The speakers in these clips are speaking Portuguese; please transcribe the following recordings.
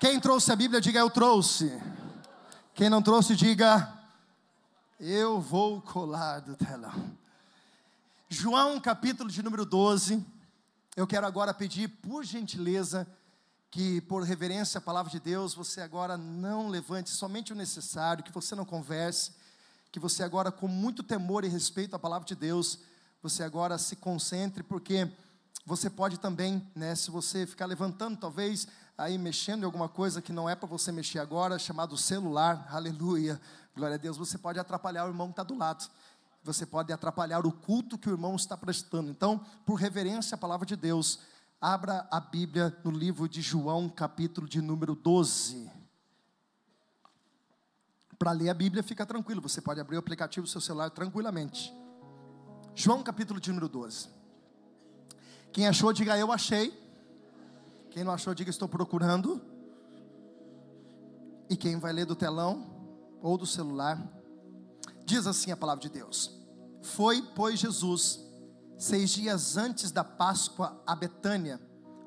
Quem trouxe a Bíblia, diga eu trouxe. Quem não trouxe, diga eu vou colar do telão. João, capítulo de número 12. Eu quero agora pedir, por gentileza, que por reverência à palavra de Deus, você agora não levante somente o necessário, que você não converse, que você agora, com muito temor e respeito à palavra de Deus, você agora se concentre, porque você pode também, né, se você ficar levantando, talvez aí mexendo em alguma coisa que não é para você mexer agora, chamado celular, aleluia, glória a Deus, você pode atrapalhar o irmão que está do lado, você pode atrapalhar o culto que o irmão está prestando. Então, por reverência à palavra de Deus, Abra a Bíblia no livro de João, capítulo de número 12. Para ler a Bíblia, fica tranquilo, você pode abrir o aplicativo do seu celular tranquilamente. João, capítulo de número 12. Quem achou, diga eu achei. Quem não achou, diga estou procurando. E quem vai ler do telão ou do celular, diz assim a palavra de Deus: Foi, pois, Jesus seis dias antes da Páscoa a Betânia,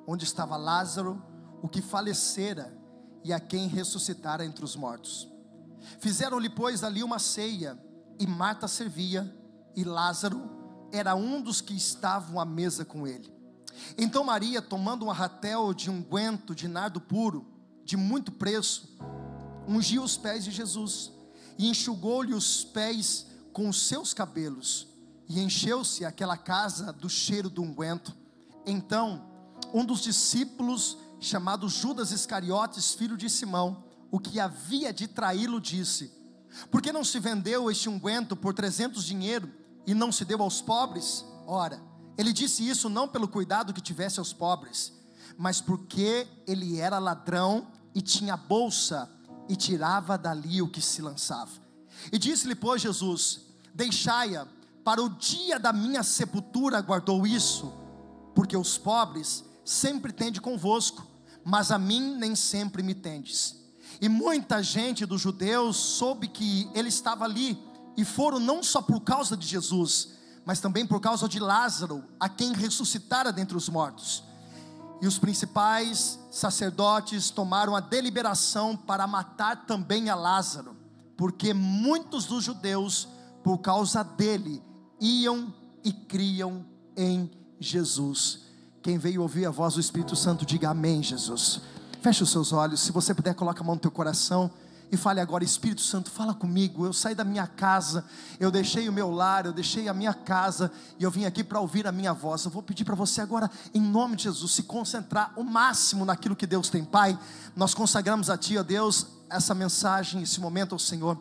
onde estava Lázaro, o que falecera e a quem ressuscitara entre os mortos. Fizeram-lhe, pois, ali uma ceia, e Marta servia, e Lázaro era um dos que estavam à mesa com ele. Então Maria, tomando um arratel de unguento de nardo puro, de muito preço, ungiu os pés de Jesus e enxugou-lhe os pés com os seus cabelos e encheu-se aquela casa do cheiro do unguento. Então, um dos discípulos, chamado Judas Iscariotes, filho de Simão, o que havia de traí-lo, disse: Por que não se vendeu este unguento por trezentos dinheiro e não se deu aos pobres? Ora, ele disse isso não pelo cuidado que tivesse aos pobres, mas porque ele era ladrão e tinha bolsa e tirava dali o que se lançava. E disse-lhe, pois, Jesus: Deixai-a para o dia da minha sepultura guardou isso, porque os pobres sempre tende convosco, mas a mim nem sempre me tendes. E muita gente dos judeus soube que ele estava ali, e foram não só por causa de Jesus, mas também por causa de Lázaro, a quem ressuscitara dentre os mortos. E os principais sacerdotes tomaram a deliberação para matar também a Lázaro, porque muitos dos judeus, por causa dele, iam e criam em Jesus. Quem veio ouvir a voz do Espírito Santo, diga amém, Jesus. Feche os seus olhos, se você puder, coloque a mão no teu coração e fale agora, Espírito Santo, fala comigo. Eu saí da minha casa, eu deixei o meu lar, eu deixei a minha casa e eu vim aqui para ouvir a minha voz. Eu vou pedir para você agora, em nome de Jesus, se concentrar o máximo naquilo que Deus tem, Pai. Nós consagramos a Ti, ó Deus, essa mensagem, esse momento ao Senhor.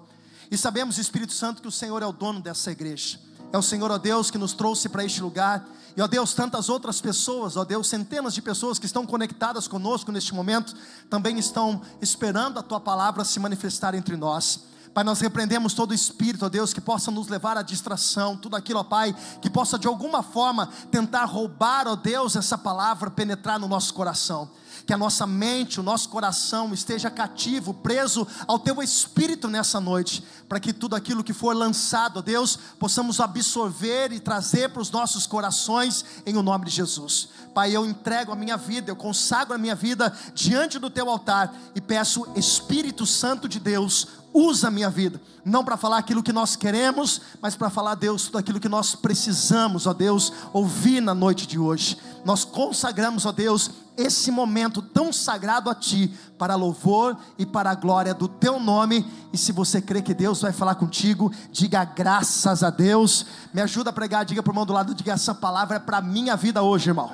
E sabemos, Espírito Santo, que o Senhor é o dono dessa igreja. É o Senhor, ó Deus, que nos trouxe para este lugar. E, ó Deus, tantas outras pessoas, ó Deus, centenas de pessoas que estão conectadas conosco neste momento, também estão esperando a Tua palavra se manifestar entre nós. Pai, nós repreendemos todo espírito, ó Deus, que possa nos levar à distração, tudo aquilo, ó Pai, que possa de alguma forma tentar roubar, ó Deus, essa palavra, penetrar no nosso coração que a nossa mente, o nosso coração esteja cativo, preso ao Teu Espírito nessa noite, para que tudo aquilo que for lançado, Deus, possamos absorver e trazer para os nossos corações, em o nome de Jesus. Pai, eu entrego a minha vida, eu consagro a minha vida diante do Teu altar e peço, Espírito Santo de Deus, usa a minha vida, não para falar aquilo que nós queremos, mas para falar, Deus, tudo aquilo que nós precisamos, ó Deus, ouvir na noite de hoje. Nós consagramos, ó Deus, esse momento tão sagrado a Ti, para louvor e para a glória do Teu nome. E se você crê que Deus vai falar contigo, diga graças a Deus. Me ajuda a pregar, diga para o irmão do lado, diga essa palavra é para a minha vida hoje, irmão.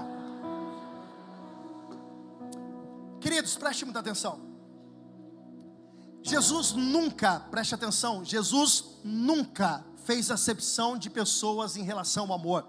Queridos, preste muita atenção. Jesus nunca, preste atenção, Jesus nunca fez acepção de pessoas em relação ao amor.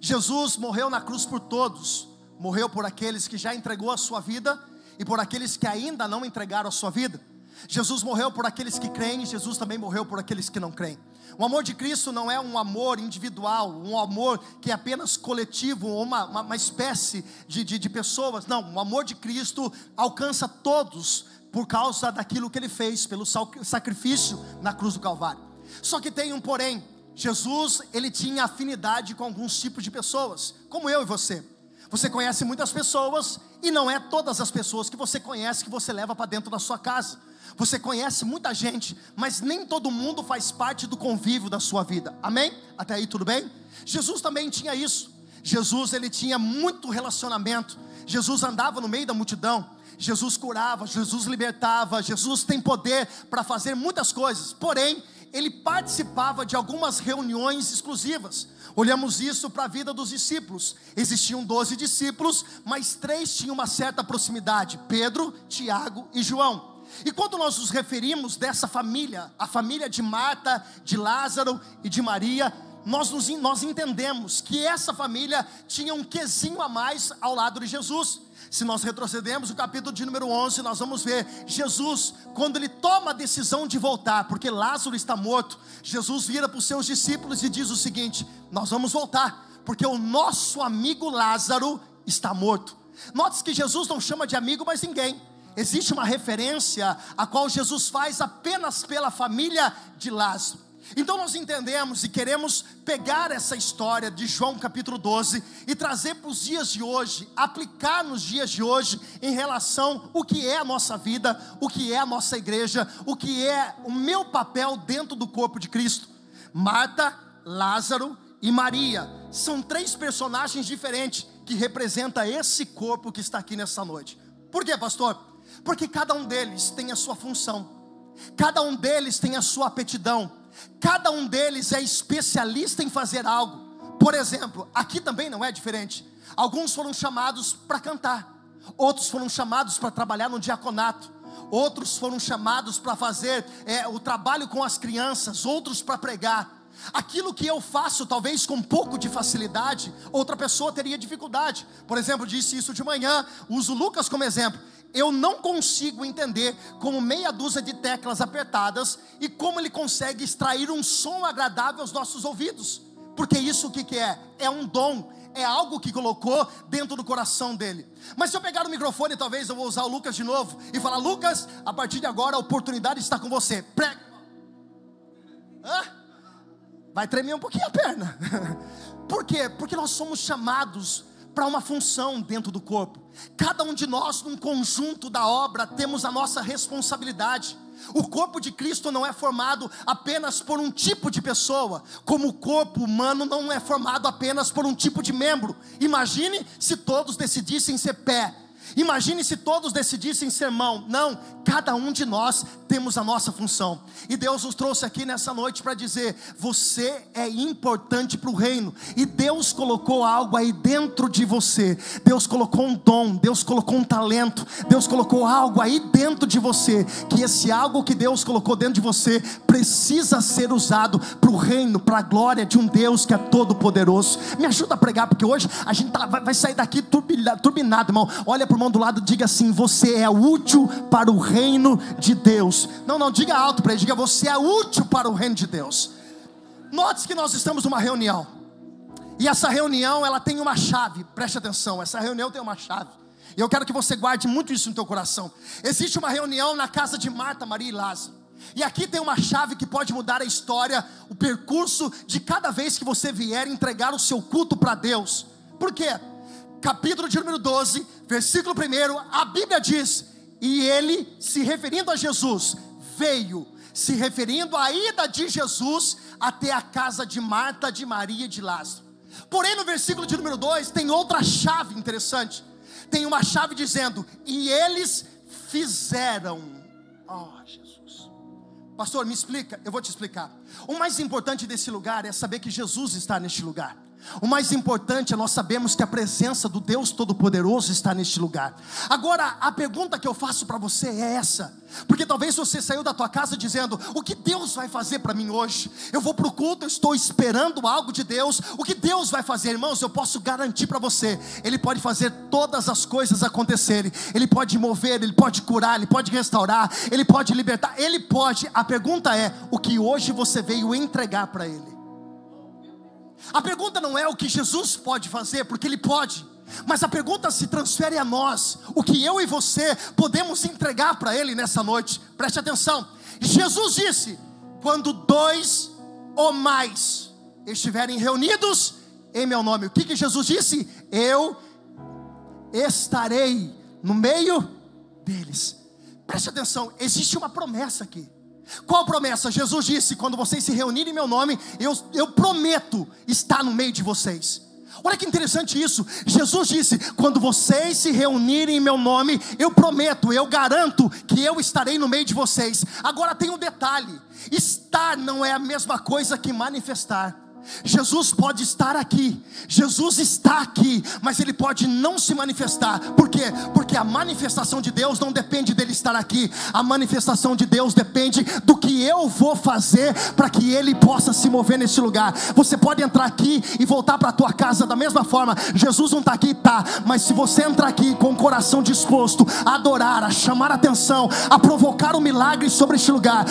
Jesus morreu na cruz por todos, morreu por aqueles que já entregou a sua vida e por aqueles que ainda não entregaram a sua vida. Jesus morreu por aqueles que creem, Jesus também morreu por aqueles que não creem. O amor de Cristo não é um amor individual, um amor que é apenas coletivo, uma, uma, uma espécie de, de, de pessoas. Não, o amor de Cristo alcança todos, por causa daquilo que ele fez, pelo sacrifício na cruz do Calvário. Só que tem um porém: Jesus, ele tinha afinidade com alguns tipos de pessoas, como eu e você. Você conhece muitas pessoas e não é todas as pessoas que você conhece que você leva para dentro da sua casa. Você conhece muita gente, mas nem todo mundo faz parte do convívio da sua vida. Amém? Até aí tudo bem? Jesus também tinha isso. Jesus ele tinha muito relacionamento. Jesus andava no meio da multidão. Jesus curava, Jesus libertava, Jesus tem poder para fazer muitas coisas. Porém, ele participava de algumas reuniões exclusivas. Olhamos isso para a vida dos discípulos. Existiam doze discípulos, mas três tinham uma certa proximidade: Pedro, Tiago e João. E quando nós nos referimos dessa família, a família de Marta, de Lázaro e de Maria, nós, nos, nós entendemos que essa família tinha um quesinho a mais ao lado de Jesus. Se nós retrocedermos o capítulo de número 11, nós vamos ver Jesus, quando ele toma a decisão de voltar, porque Lázaro está morto, Jesus vira para os seus discípulos e diz o seguinte: Nós vamos voltar, porque o nosso amigo Lázaro está morto. Note que Jesus não chama de amigo mais ninguém existe uma referência a qual Jesus faz apenas pela família de Lázaro. Então nós entendemos e queremos pegar essa história de João capítulo 12 e trazer para os dias de hoje, aplicar nos dias de hoje em relação o que é a nossa vida, o que é a nossa igreja, o que é o meu papel dentro do corpo de Cristo. Marta, Lázaro e Maria são três personagens diferentes que representam esse corpo que está aqui nessa noite. Por quê, pastor? Porque cada um deles tem a sua função, cada um deles tem a sua aptidão, cada um deles é especialista em fazer algo. Por exemplo, aqui também não é diferente. Alguns foram chamados para cantar, outros foram chamados para trabalhar no diaconato, outros foram chamados para fazer é, o trabalho com as crianças, outros para pregar. Aquilo que eu faço, talvez com um pouco de facilidade, outra pessoa teria dificuldade. Por exemplo, disse isso de manhã, uso Lucas como exemplo eu não consigo entender como meia dúzia de teclas apertadas e como ele consegue extrair um som agradável aos nossos ouvidos. Porque isso o que, que é? É um dom, é algo que colocou dentro do coração dele. Mas se eu pegar o microfone, talvez eu vou usar o Lucas de novo e falar: Lucas, a partir de agora a oportunidade está com você. Prega. Vai tremer um pouquinho a perna. Por quê? Porque nós somos chamados para uma função dentro do corpo. Cada um de nós, num conjunto da obra, temos a nossa responsabilidade. O corpo de Cristo não é formado apenas por um tipo de pessoa, como o corpo humano não é formado apenas por um tipo de membro. Imagine se todos decidissem ser pé Imagine se todos decidissem ser mão. Não, cada um de nós temos a nossa função. E Deus nos trouxe aqui nessa noite para dizer: você é importante para o reino. E Deus colocou algo aí dentro de você. Deus colocou um dom, Deus colocou um talento, Deus colocou algo aí dentro de você. Que esse algo que Deus colocou dentro de você precisa ser usado para o reino, para a glória de um Deus que é todo poderoso. Me ajuda a pregar, porque hoje a gente tá, vai, vai sair daqui turbinado, irmão. Olha para o irmão do lado, diga assim: Você é útil para o reino de Deus. Não, não, diga alto para ele, diga: Você é útil para o reino de Deus. Note que nós estamos numa reunião. E essa reunião, ela tem uma chave. Preste atenção, essa reunião tem uma chave. E eu quero que você guarde muito isso no teu coração. Existe uma reunião na casa de Marta, Maria e Lázaro. E aqui tem uma chave que pode mudar a história, o percurso de cada vez que você vier entregar o seu culto para Deus. Por quê? Capítulo de número 12, versículo 1, a Bíblia diz: E ele, se referindo a Jesus, veio, se referindo à ida de Jesus até a casa de Marta, de Maria e de Lázaro. Porém, no versículo de número 2 tem outra chave interessante. Tem uma chave dizendo: E eles fizeram. Oh, Jesus. Pastor, me explica, eu vou te explicar. O mais importante desse lugar é saber que Jesus está neste lugar. O mais importante é nós sabemos que a presença do Deus Todo-Poderoso está neste lugar. Agora, a pergunta que eu faço para você é essa: porque talvez você saiu da tua casa dizendo: O que Deus vai fazer para mim hoje? Eu vou para o culto, eu estou esperando algo de Deus. O que Deus vai fazer, irmãos? Eu posso garantir para você: Ele pode fazer todas as coisas acontecerem. Ele pode mover, Ele pode curar, Ele pode restaurar, Ele pode libertar, Ele pode. A pergunta é: O que hoje você veio entregar para Ele? A pergunta não é o que Jesus pode fazer, porque Ele pode. Mas a pergunta se transfere a nós, o que eu e você podemos entregar para Ele nessa noite. Preste atenção. Jesus disse: quando dois ou mais estiverem reunidos em meu nome. O que, que Jesus disse? Eu estarei no meio deles. Preste atenção, existe uma promessa aqui. Qual promessa? Jesus disse: quando vocês se reunirem em meu nome, eu, eu prometo estar no meio de vocês. Olha que interessante isso. Jesus disse: quando vocês se reunirem em meu nome, eu prometo, eu garanto que eu estarei no meio de vocês. Agora tem um detalhe: estar não é a mesma coisa que manifestar. Jesus pode estar aqui, Jesus está aqui, mas ele pode não se manifestar. Por quê? Porque a manifestação de Deus não depende dele estar aqui. A manifestação de Deus depende do que eu vou fazer para que ele possa se mover nesse lugar. Você pode entrar aqui e voltar para a tua casa da mesma forma. Jesus não está aqui, tá? Mas se você entrar aqui com o coração disposto a adorar, a chamar atenção, a provocar um milagre sobre este lugar,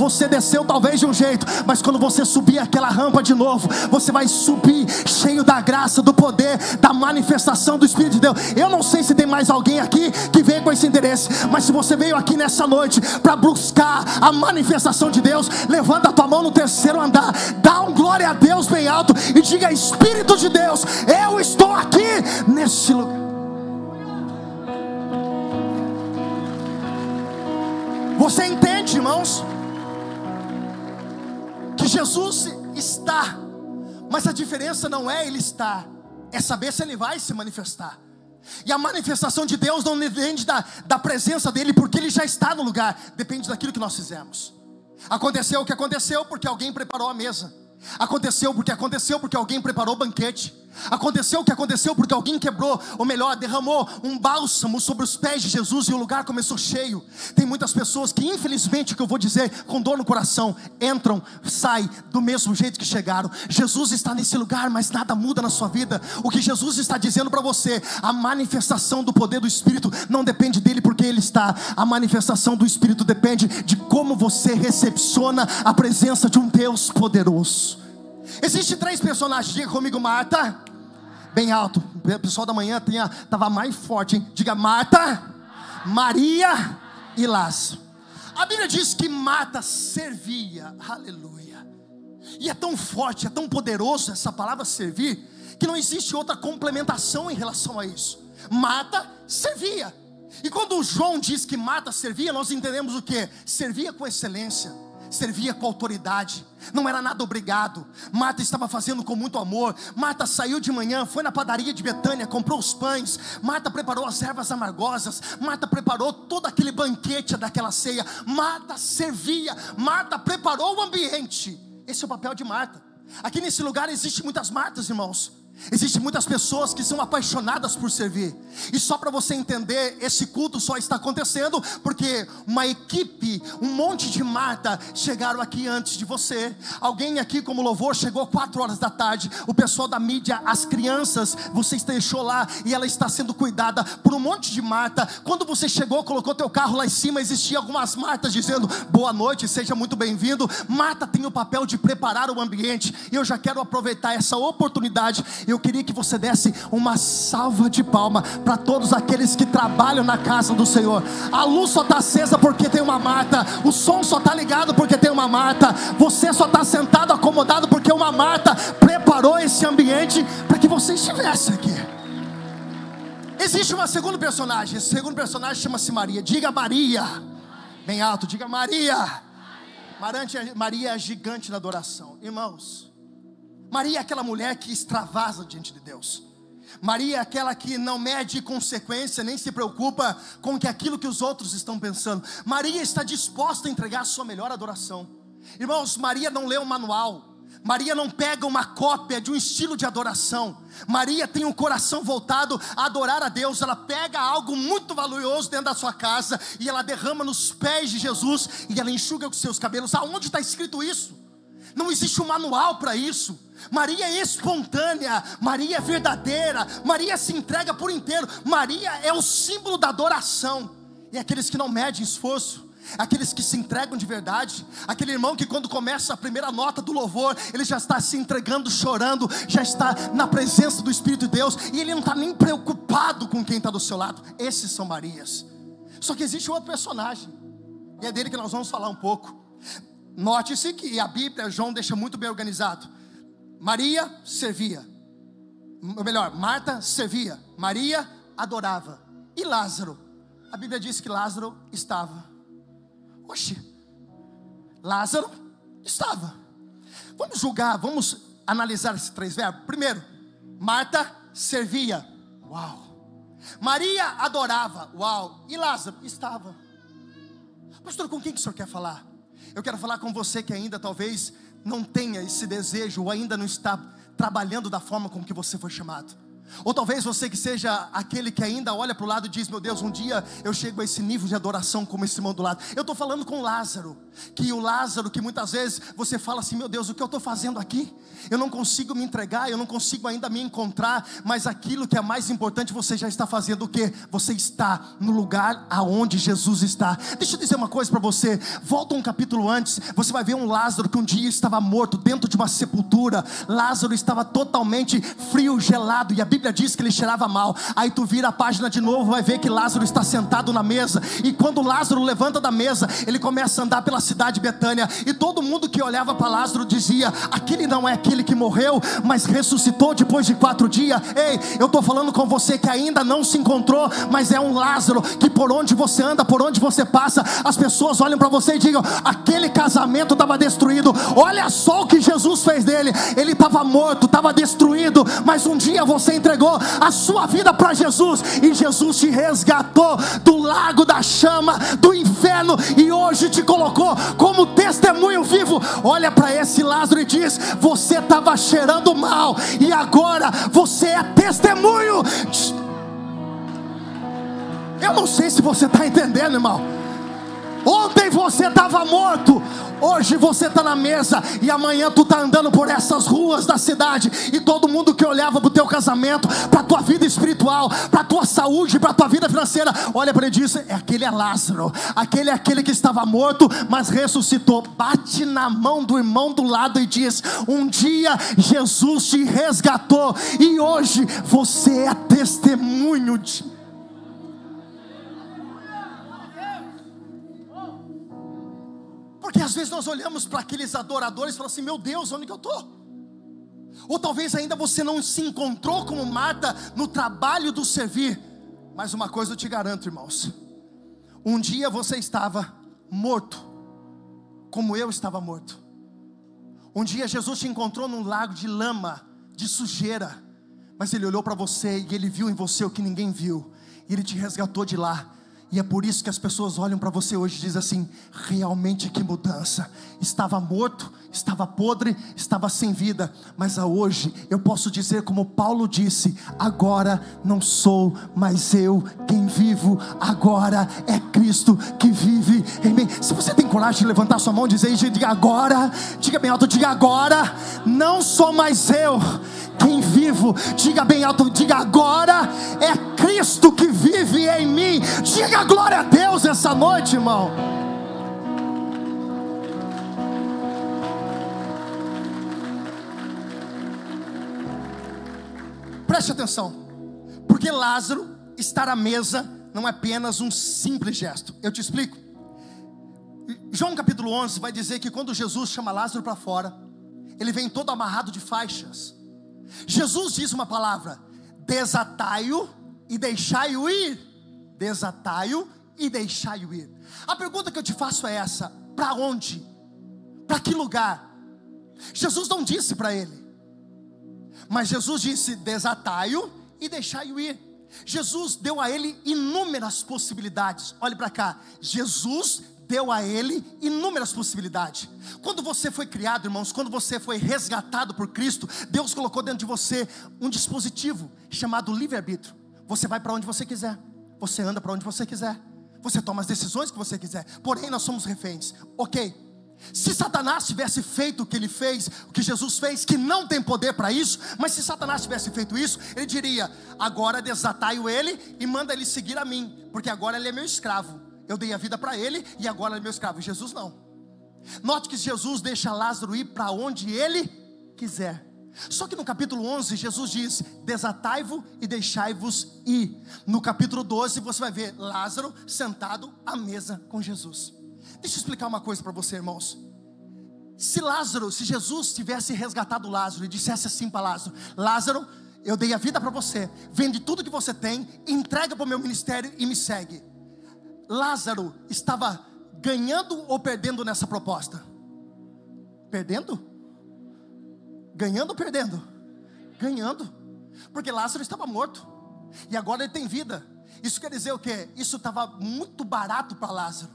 você desceu talvez de um jeito, mas quando você subir aquela rampa de novo novo, você vai subir cheio da graça, do poder, da manifestação do Espírito de Deus. Eu não sei se tem mais alguém aqui que veio com esse interesse, mas se você veio aqui nessa noite para buscar a manifestação de Deus, levanta a tua mão no terceiro andar, dá um glória a Deus bem alto e diga: Espírito de Deus, eu estou aqui nesse lugar. Você entende, irmãos? Que Jesus está mas a diferença não é ele estar, é saber se ele vai se manifestar. E a manifestação de Deus não depende da, da presença dele, porque ele já está no lugar, depende daquilo que nós fizemos. Aconteceu o que aconteceu porque alguém preparou a mesa. Aconteceu porque aconteceu porque alguém preparou o banquete. Aconteceu o que aconteceu porque alguém quebrou, ou melhor, derramou um bálsamo sobre os pés de Jesus e o lugar começou cheio. Tem muitas pessoas que, infelizmente, que eu vou dizer, com dor no coração, entram, saem do mesmo jeito que chegaram. Jesus está nesse lugar, mas nada muda na sua vida. O que Jesus está dizendo para você, a manifestação do poder do Espírito não depende dele porque ele está. A manifestação do Espírito depende de como você recepciona a presença de um Deus poderoso. Existem três personagens, diga comigo, Marta. Bem alto. O pessoal da manhã estava mais forte, hein? Diga Marta, Maria e Lázaro. A Bíblia diz que Marta servia, aleluia. E é tão forte, é tão poderoso essa palavra servir, que não existe outra complementação em relação a isso. Marta servia. E quando João diz que Marta servia, nós entendemos o que? Servia com excelência servia com autoridade, não era nada obrigado. Marta estava fazendo com muito amor. Marta saiu de manhã, foi na padaria de Betânia, comprou os pães. Marta preparou as ervas amargosas. Marta preparou todo aquele banquete daquela ceia. Marta servia. Marta preparou o ambiente. Esse é o papel de Marta. Aqui nesse lugar existe muitas Martas, irmãos. Existem muitas pessoas que são apaixonadas por servir. E só para você entender, esse culto só está acontecendo porque uma equipe, um monte de Marta chegaram aqui antes de você. Alguém aqui como louvor chegou quatro horas da tarde. O pessoal da mídia, as crianças, você deixou lá e ela está sendo cuidada por um monte de Marta. Quando você chegou, colocou teu carro lá em cima, existia algumas Martas dizendo: "Boa noite, seja muito bem-vindo". Marta tem o papel de preparar o ambiente. E eu já quero aproveitar essa oportunidade eu queria que você desse uma salva de palma para todos aqueles que trabalham na casa do Senhor. A luz só está acesa porque tem uma Marta, o som só está ligado porque tem uma Marta, você só está sentado acomodado porque uma Marta preparou esse ambiente para que você estivesse aqui. Existe uma segunda personagem, esse segundo personagem chama-se Maria. Diga Maria, bem alto, diga Maria. Maria é gigante na adoração, irmãos. Maria é aquela mulher que extravasa diante de Deus. Maria é aquela que não mede consequência, nem se preocupa com que aquilo que os outros estão pensando. Maria está disposta a entregar a sua melhor adoração. Irmãos, Maria não lê um manual. Maria não pega uma cópia de um estilo de adoração. Maria tem um coração voltado a adorar a Deus. Ela pega algo muito valioso dentro da sua casa e ela derrama nos pés de Jesus e ela enxuga os seus cabelos. Aonde está escrito isso? Não existe um manual para isso. Maria é espontânea, Maria é verdadeira, Maria se entrega por inteiro. Maria é o símbolo da adoração. E aqueles que não medem esforço, aqueles que se entregam de verdade, aquele irmão que quando começa a primeira nota do louvor, ele já está se entregando, chorando, já está na presença do Espírito de Deus, e ele não está nem preocupado com quem está do seu lado. Esses são Marias. Só que existe outro personagem, e é dele que nós vamos falar um pouco. Note-se que a Bíblia, João deixa muito bem organizado. Maria servia. Ou melhor, Marta servia. Maria adorava. E Lázaro? A Bíblia diz que Lázaro estava. Oxe, Lázaro estava. Vamos julgar, vamos analisar esses três verbos. Primeiro, Marta servia. Uau. Maria adorava. Uau. E Lázaro estava. Pastor, com quem que o senhor quer falar? Eu quero falar com você que ainda talvez não tenha esse desejo ou ainda não está trabalhando da forma como que você foi chamado. Ou talvez você que seja aquele que ainda olha para o lado e diz: Meu Deus, um dia eu chego a esse nível de adoração como esse irmão do lado. Eu estou falando com Lázaro, que o Lázaro, que muitas vezes você fala assim: Meu Deus, o que eu estou fazendo aqui? Eu não consigo me entregar, eu não consigo ainda me encontrar, mas aquilo que é mais importante você já está fazendo o que? Você está no lugar aonde Jesus está. Deixa eu dizer uma coisa para você: volta um capítulo antes, você vai ver um Lázaro que um dia estava morto dentro de uma sepultura. Lázaro estava totalmente frio, gelado, e a Bíblia diz que ele cheirava mal. Aí tu vira a página de novo, vai ver que Lázaro está sentado na mesa. E quando Lázaro levanta da mesa, ele começa a andar pela cidade de Betânia. E todo mundo que olhava para Lázaro dizia: Aquele não é aquele que morreu, mas ressuscitou depois de quatro dias. Ei, eu estou falando com você que ainda não se encontrou, mas é um Lázaro que por onde você anda, por onde você passa, as pessoas olham para você e digam: Aquele casamento estava destruído. Olha só o que Jesus fez dele. Ele estava morto, estava destruído, mas um dia você entregou a sua vida para Jesus e Jesus te resgatou do lago da chama, do inferno e hoje te colocou como testemunho vivo. Olha para esse Lázaro e diz: Você estava cheirando mal e agora você é testemunho. Eu não sei se você está entendendo, irmão. Ontem você estava morto, Hoje você está na mesa e amanhã tu está andando por essas ruas da cidade e todo mundo que olhava para o teu casamento, para a tua vida espiritual, para a tua saúde, para a tua vida financeira, olha para ele e diz: é aquele é Lázaro, aquele é aquele que estava morto, mas ressuscitou. Bate na mão do irmão do lado e diz: um dia Jesus te resgatou e hoje você é testemunho de Porque às vezes nós olhamos para aqueles adoradores e falamos assim: meu Deus, onde que eu estou? Ou talvez ainda você não se encontrou como Marta no trabalho do servir. Mas uma coisa eu te garanto, irmãos: um dia você estava morto, como eu estava morto. Um dia Jesus te encontrou num lago de lama, de sujeira, mas Ele olhou para você e Ele viu em você o que ninguém viu, e Ele te resgatou de lá e é por isso que as pessoas olham para você hoje e dizem assim: realmente que mudança. Estava morto, estava podre, estava sem vida, mas a hoje eu posso dizer, como Paulo disse: agora não sou mais eu quem vivo, agora é Cristo que vive em mim. Se você tem coragem de levantar sua mão e dizer, diga agora, diga bem alto, diga agora, não sou mais eu quem vivo, diga bem alto, diga agora é Cristo que vive em mim. Diga glória a Deus essa noite, irmão. Preste atenção, porque Lázaro estar à mesa não é apenas um simples gesto. Eu te explico. João capítulo 11 vai dizer que quando Jesus chama Lázaro para fora, ele vem todo amarrado de faixas Jesus diz uma palavra: desatai-o e deixai-o ir. Desatai-o e deixai-o ir. A pergunta que eu te faço é essa: para onde? Para que lugar? Jesus não disse para ele, mas Jesus disse: desatai-o e deixai-o ir. Jesus deu a ele inúmeras possibilidades. Olhe para cá. Jesus deu a ele inúmeras possibilidades. Quando você foi criado, irmãos, quando você foi resgatado por Cristo, Deus colocou dentro de você um dispositivo chamado livre-arbítrio. Você vai para onde você quiser, você anda para onde você quiser, você toma as decisões que você quiser, porém nós somos reféns, ok? Se Satanás tivesse feito o que ele fez, o que Jesus fez, que não tem poder para isso, mas se Satanás tivesse feito isso, ele diria: agora desatai-o ele e manda ele seguir a mim, porque agora ele é meu escravo. Eu dei a vida para ele e agora ele é meu escravo. Jesus não. Note que Jesus deixa Lázaro ir para onde ele quiser. Só que no capítulo 11, Jesus diz: Desatai-vos e deixai-vos ir. No capítulo 12, você vai ver Lázaro sentado à mesa com Jesus. Deixa eu explicar uma coisa para você, irmãos. Se Lázaro, se Jesus tivesse resgatado Lázaro e dissesse assim para Lázaro: Lázaro, eu dei a vida para você, vende tudo que você tem, entrega para o meu ministério e me segue. Lázaro estava ganhando ou perdendo nessa proposta? Perdendo? Ganhando ou perdendo? Ganhando, porque Lázaro estava morto e agora ele tem vida. Isso quer dizer o quê? Isso estava muito barato para Lázaro.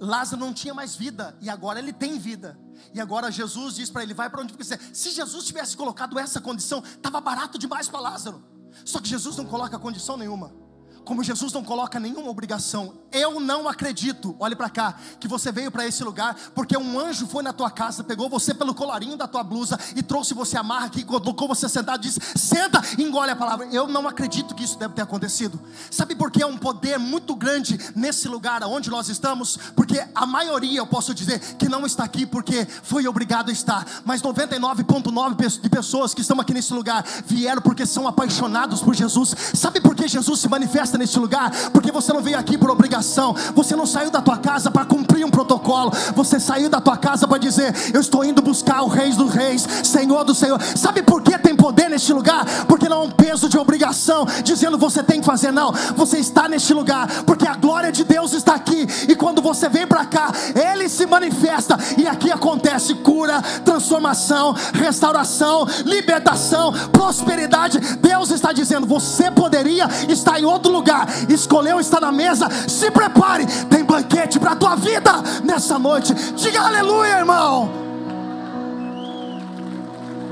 Lázaro não tinha mais vida e agora ele tem vida. E agora Jesus diz para ele: vai para onde você quiser. Se Jesus tivesse colocado essa condição, estava barato demais para Lázaro. Só que Jesus não coloca condição nenhuma como Jesus não coloca nenhuma obrigação, eu não acredito, olhe para cá, que você veio para esse lugar porque um anjo foi na tua casa, pegou você pelo colarinho da tua blusa e trouxe você amarra aqui, colocou você sentado e disse: senta engole a palavra. Eu não acredito que isso deve ter acontecido. Sabe por que é um poder muito grande nesse lugar onde nós estamos? Porque a maioria, eu posso dizer, que não está aqui porque foi obrigado a estar, mas 99,9% de pessoas que estão aqui nesse lugar vieram porque são apaixonados por Jesus. Sabe por que Jesus se manifesta? Neste lugar, porque você não veio aqui por obrigação, você não saiu da tua casa para cumprir um protocolo, você saiu da tua casa para dizer: Eu estou indo buscar o Rei dos Reis, Senhor do Senhor. Sabe por que tem poder neste lugar? Porque não é um peso de obrigação, dizendo você tem que fazer, não. Você está neste lugar, porque a glória de Deus está aqui, e quando você vem para cá, Ele se manifesta, e aqui acontece cura, transformação, restauração, libertação, prosperidade. Deus está dizendo: você poderia estar em outro lugar lugar, escolheu estar na mesa, se prepare, tem banquete para a tua vida nessa noite. Diga aleluia, irmão.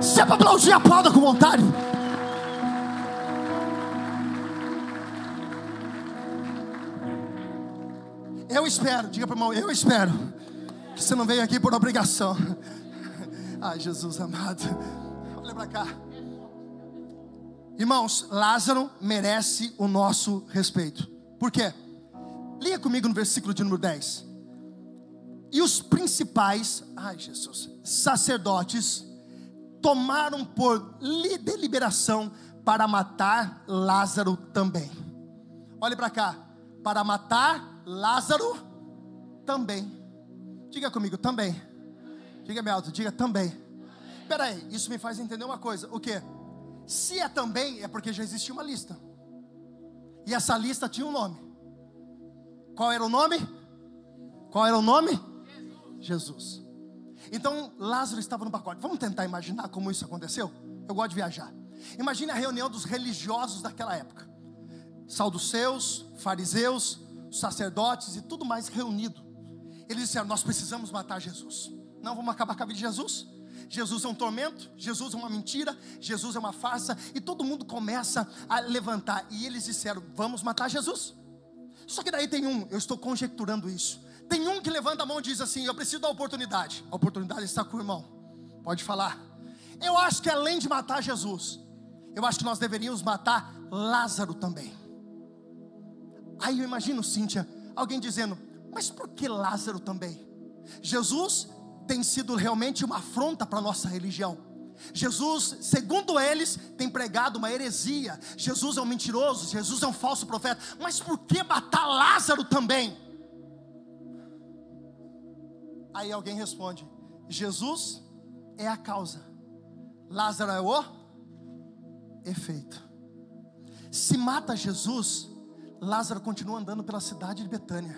Se é para aplaudir, aplauda com vontade. Eu espero, diga para o irmão, eu espero que você não veio aqui por obrigação. Ai, Jesus amado, olha para cá. Irmãos, Lázaro merece o nosso respeito. Por quê? Leia comigo no versículo de número 10. E os principais, ai Jesus, sacerdotes, tomaram por deliberação para matar Lázaro também. Olhe para cá, para matar Lázaro também. Diga comigo, também. Diga me alto, diga também. Espera aí, isso me faz entender uma coisa. O que? Se é também, é porque já existia uma lista. E essa lista tinha um nome. Qual era o nome? Qual era o nome? Jesus. Então Lázaro estava no pacote. Vamos tentar imaginar como isso aconteceu? Eu gosto de viajar. Imagine a reunião dos religiosos daquela época. Saduceus, fariseus, sacerdotes e tudo mais reunido. Eles disseram: Nós precisamos matar Jesus. Não vamos acabar com a vida de Jesus? Jesus é um tormento, Jesus é uma mentira, Jesus é uma farsa, e todo mundo começa a levantar. E eles disseram: Vamos matar Jesus. Só que daí tem um, eu estou conjecturando isso. Tem um que levanta a mão e diz assim: Eu preciso da oportunidade. A oportunidade está com o irmão. Pode falar. Eu acho que além de matar Jesus, eu acho que nós deveríamos matar Lázaro também. Aí eu imagino, Cíntia, alguém dizendo: Mas por que Lázaro também? Jesus tem sido realmente uma afronta para a nossa religião. Jesus, segundo eles, tem pregado uma heresia. Jesus é um mentiroso, Jesus é um falso profeta. Mas por que matar Lázaro também? Aí alguém responde: Jesus é a causa, Lázaro é o efeito. Se mata Jesus, Lázaro continua andando pela cidade de Betânia,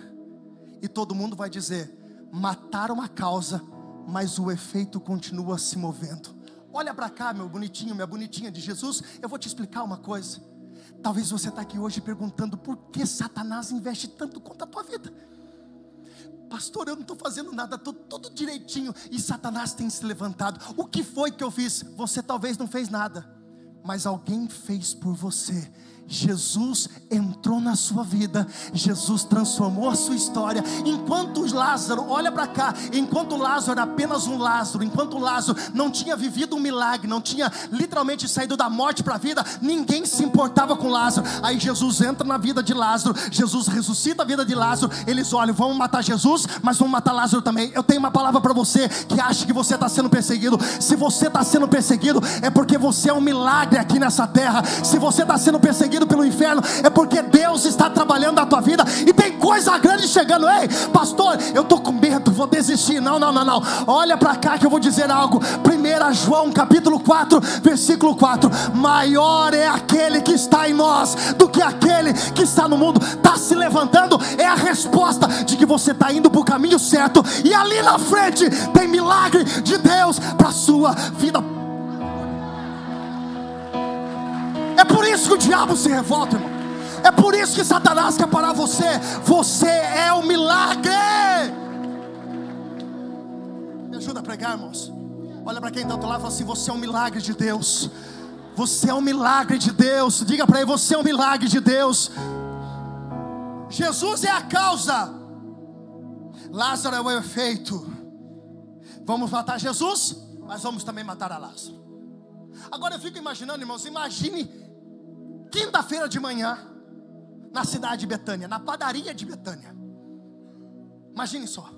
e todo mundo vai dizer: mataram a causa, mas o efeito continua se movendo. Olha para cá, meu bonitinho, minha bonitinha de Jesus. Eu vou te explicar uma coisa. Talvez você está aqui hoje perguntando por que Satanás investe tanto contra a tua vida. Pastor, eu não estou fazendo nada, estou tudo direitinho e Satanás tem se levantado. O que foi que eu fiz? Você talvez não fez nada, mas alguém fez por você Jesus entrou na sua vida, Jesus transformou a sua história. Enquanto Lázaro, olha para cá, enquanto Lázaro era apenas um Lázaro, enquanto Lázaro não tinha vivido um milagre, não tinha literalmente saído da morte para a vida, ninguém se importava com Lázaro. Aí Jesus entra na vida de Lázaro, Jesus ressuscita a vida de Lázaro. Eles olham, vamos matar Jesus, mas vamos matar Lázaro também. Eu tenho uma palavra para você que acha que você está sendo perseguido. Se você está sendo perseguido, é porque você é um milagre aqui nessa terra. Se você está sendo perseguido, perseguido pelo inferno, é porque Deus está trabalhando na tua vida e tem coisa grande chegando. Ei, pastor, eu estou com medo, vou desistir. Não, não, não, não. Olha para cá que eu vou dizer algo. 1 João capítulo 4, versículo 4: Maior é aquele que está em nós do que aquele que está no mundo. Está se levantando, é a resposta de que você está indo para o caminho certo, e ali na frente tem milagre de Deus para a sua vida. Isso que o diabo se revolta, irmão. É por isso que Satanás quer parar você. Você é o milagre. Me ajuda a pregar, irmãos. Olha para quem está do lado e fala assim: Você é um milagre de Deus. Você é um milagre de Deus. Diga para ele: Você é um milagre de Deus. Jesus é a causa. Lázaro é o efeito. Vamos matar Jesus, mas vamos também matar a Lázaro. Agora eu fico imaginando, irmãos, imagine quinta-feira de manhã, na cidade de Betânia, na padaria de Betânia. Imagine só.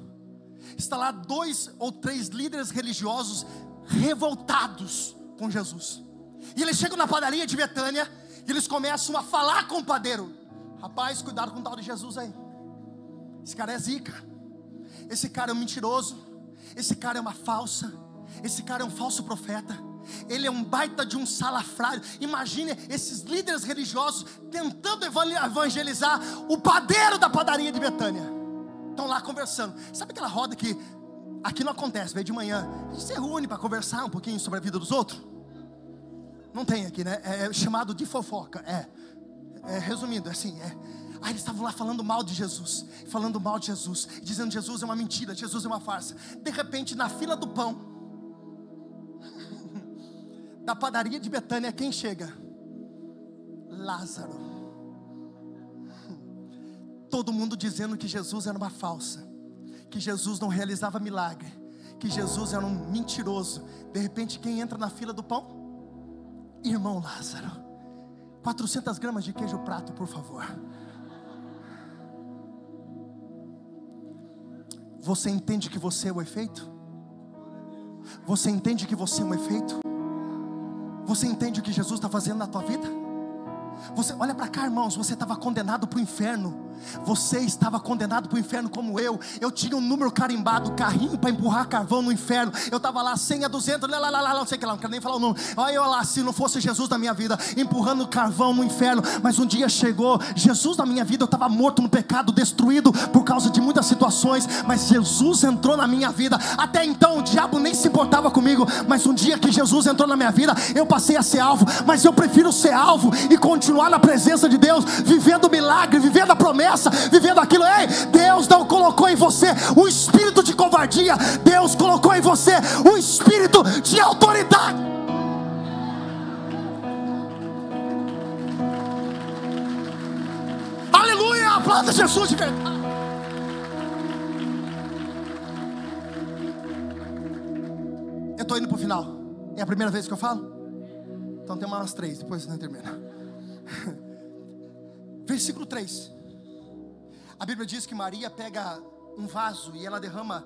Está lá dois ou três líderes religiosos revoltados com Jesus. E eles chegam na padaria de Betânia e eles começam a falar com o padeiro. Rapaz, cuidado com o tal de Jesus aí. Esse cara é zica. Esse cara é um mentiroso. Esse cara é uma falsa. Esse cara é um falso profeta. Ele é um baita de um salafrário. Imagine esses líderes religiosos tentando evangelizar o padeiro da padaria de Betânia. Estão lá conversando. Sabe aquela roda que aqui não acontece, veio de manhã. A gente se reúne para conversar um pouquinho sobre a vida dos outros? Não tem aqui, né? É chamado de fofoca. É. é resumindo, é assim, é. Aí eles estavam lá falando mal de Jesus, falando mal de Jesus, dizendo Jesus é uma mentira, Jesus é uma farsa. De repente, na fila do pão, da padaria de Betânia, quem chega? Lázaro. Todo mundo dizendo que Jesus era uma falsa, que Jesus não realizava milagre, que Jesus era um mentiroso. De repente, quem entra na fila do pão? Irmão Lázaro, 400 gramas de queijo prato, por favor. Você entende que você é o efeito? Você entende que você é um efeito? Você entende o que Jesus está fazendo na tua vida? Você olha para cá, irmãos, você estava condenado para o inferno. Você estava condenado para o inferno como eu. Eu tinha um número carimbado, carrinho para empurrar carvão no inferno. Eu estava lá 100 a 200, lá, lá, lá, lá, não sei o que lá, não quero nem falar o número. Olha eu lá, se não fosse Jesus na minha vida, empurrando carvão no inferno. Mas um dia chegou, Jesus na minha vida, eu estava morto no pecado, destruído por causa de muitas situações. Mas Jesus entrou na minha vida. Até então o diabo nem se importava comigo. Mas um dia que Jesus entrou na minha vida, eu passei a ser alvo. Mas eu prefiro ser alvo e continuar na presença de Deus, vivendo o milagre, vivendo a promessa promessa, vivendo aquilo. Ei, Deus não colocou em você o espírito de covardia, Deus colocou em você o espírito de autoridade. Aleluia, aplauda Jesus de verdade. Eu estou indo para o final. É a primeira vez que eu falo? Então tem umas três, depois não termina. Versículo 3. A Bíblia diz que Maria pega um vaso e ela derrama